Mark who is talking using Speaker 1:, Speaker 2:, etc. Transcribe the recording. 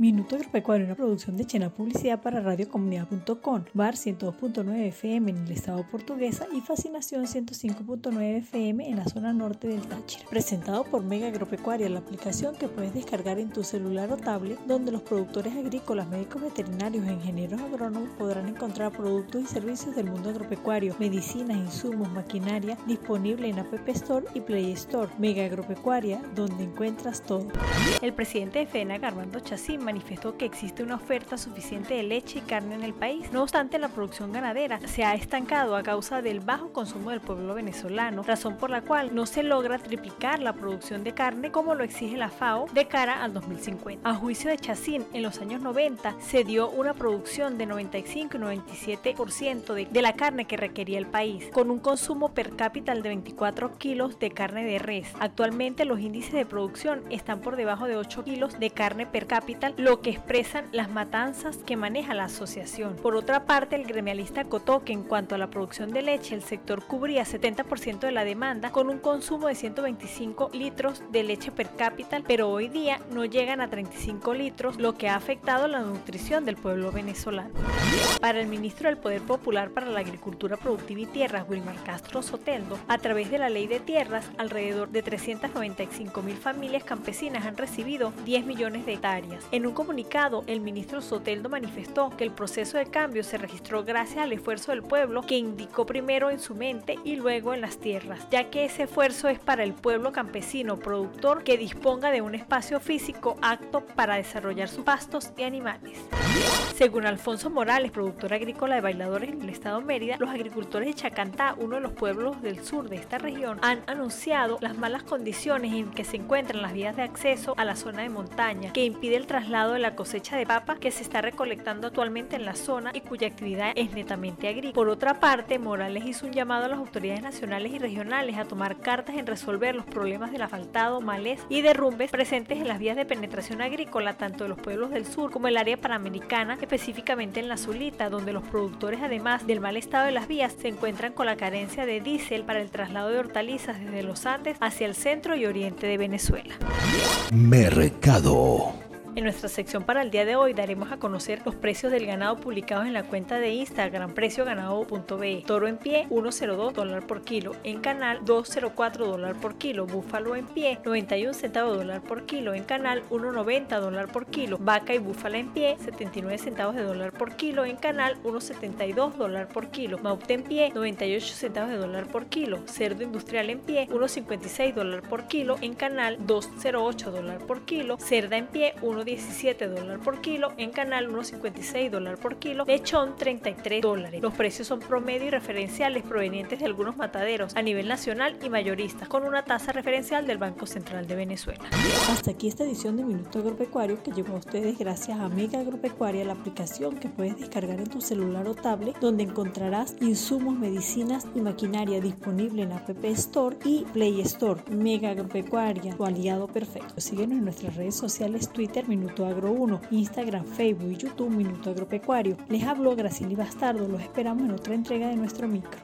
Speaker 1: Minuto Agropecuario, una producción de Chena Publicidad para radiocomunidad.com, Bar 102.9 FM en el estado portuguesa y Fascinación 105.9 FM en la zona norte del Táchira. Presentado por Mega Agropecuaria, la aplicación que puedes descargar en tu celular o tablet, donde los productores agrícolas, médicos veterinarios e ingenieros agrónomos podrán encontrar productos y servicios del mundo agropecuario, medicinas, insumos, maquinaria, disponible en App Store y Play Store. Mega Agropecuaria, donde encuentras todo.
Speaker 2: El presidente de FENA, Armando Chacín, manifestó que existe una oferta suficiente de leche y carne en el país. No obstante, la producción ganadera se ha estancado a causa del bajo consumo del pueblo venezolano, razón por la cual no se logra triplicar la producción de carne como lo exige la FAO de cara al 2050. A juicio de Chacín, en los años 90 se dio una producción de 95 y 97% de, de la carne que requería el país, con un consumo per cápita de 24 kilos de carne de res. Actualmente los índices de producción están por debajo de 8 kilos de carne per cápita lo que expresan las matanzas que maneja la asociación. Por otra parte, el gremialista acotó que en cuanto a la producción de leche, el sector cubría 70% de la demanda con un consumo de 125 litros de leche per cápita, pero hoy día no llegan a 35 litros, lo que ha afectado la nutrición del pueblo venezolano. Para el ministro del Poder Popular para la Agricultura Productiva y Tierras, Wilmar Castro Soteldo, a través de la ley de tierras, alrededor de 395 mil familias campesinas han recibido 10 millones de hectáreas. Un comunicado, el ministro Soteldo manifestó que el proceso de cambio se registró gracias al esfuerzo del pueblo que indicó primero en su mente y luego en las tierras, ya que ese esfuerzo es para el pueblo campesino productor que disponga de un espacio físico apto para desarrollar sus pastos y animales. Según Alfonso Morales, productor agrícola de bailadores en el estado Mérida, los agricultores de Chacantá, uno de los pueblos del sur de esta región, han anunciado las malas condiciones en que se encuentran las vías de acceso a la zona de montaña, que impide el traslado de la cosecha de papa que se está recolectando actualmente en la zona y cuya actividad es netamente agrícola. Por otra parte, Morales hizo un llamado a las autoridades nacionales y regionales a tomar cartas en resolver los problemas del asfaltado, malez y derrumbes presentes en las vías de penetración agrícola tanto de los pueblos del sur como el área panamericana, específicamente en la Zulita, donde los productores además del mal estado de las vías se encuentran con la carencia de diésel para el traslado de hortalizas desde los Andes hacia el centro y oriente de Venezuela.
Speaker 3: Mercado.
Speaker 2: En nuestra sección para el día de hoy daremos a conocer los precios del ganado publicados en la cuenta de Instagram ganado.be. Toro en pie 1.02 dólar por kilo, en canal 2.04 dólar por kilo, búfalo en pie 91 centavos dólar por kilo, en canal 1.90 dólar por kilo, vaca y búfala en pie 79 centavos de dólar por kilo, en canal 1.72 dólar por kilo, maute en pie 98 centavos de dólar por kilo, cerdo industrial en pie 1.56 dólar por kilo, en canal 2.08 dólar por kilo, cerda en pie 1 17 dólares por kilo, en canal 1.56 dólares por kilo, lechón 33 dólares. Los precios son promedio y referenciales provenientes de algunos mataderos a nivel nacional y mayoristas, con una tasa referencial del Banco Central de Venezuela.
Speaker 1: Hasta aquí esta edición de Minuto Agropecuario que llegó a ustedes gracias a Mega Agropecuaria, la aplicación que puedes descargar en tu celular o tablet, donde encontrarás insumos, medicinas y maquinaria disponible en App Store y Play Store. Mega Agropecuaria, tu aliado perfecto. Síguenos en nuestras redes sociales, Twitter, Minuto Agro 1, Instagram, Facebook y YouTube Minuto Agropecuario. Les hablo Gracili Bastardo, los esperamos en otra entrega de nuestro micro.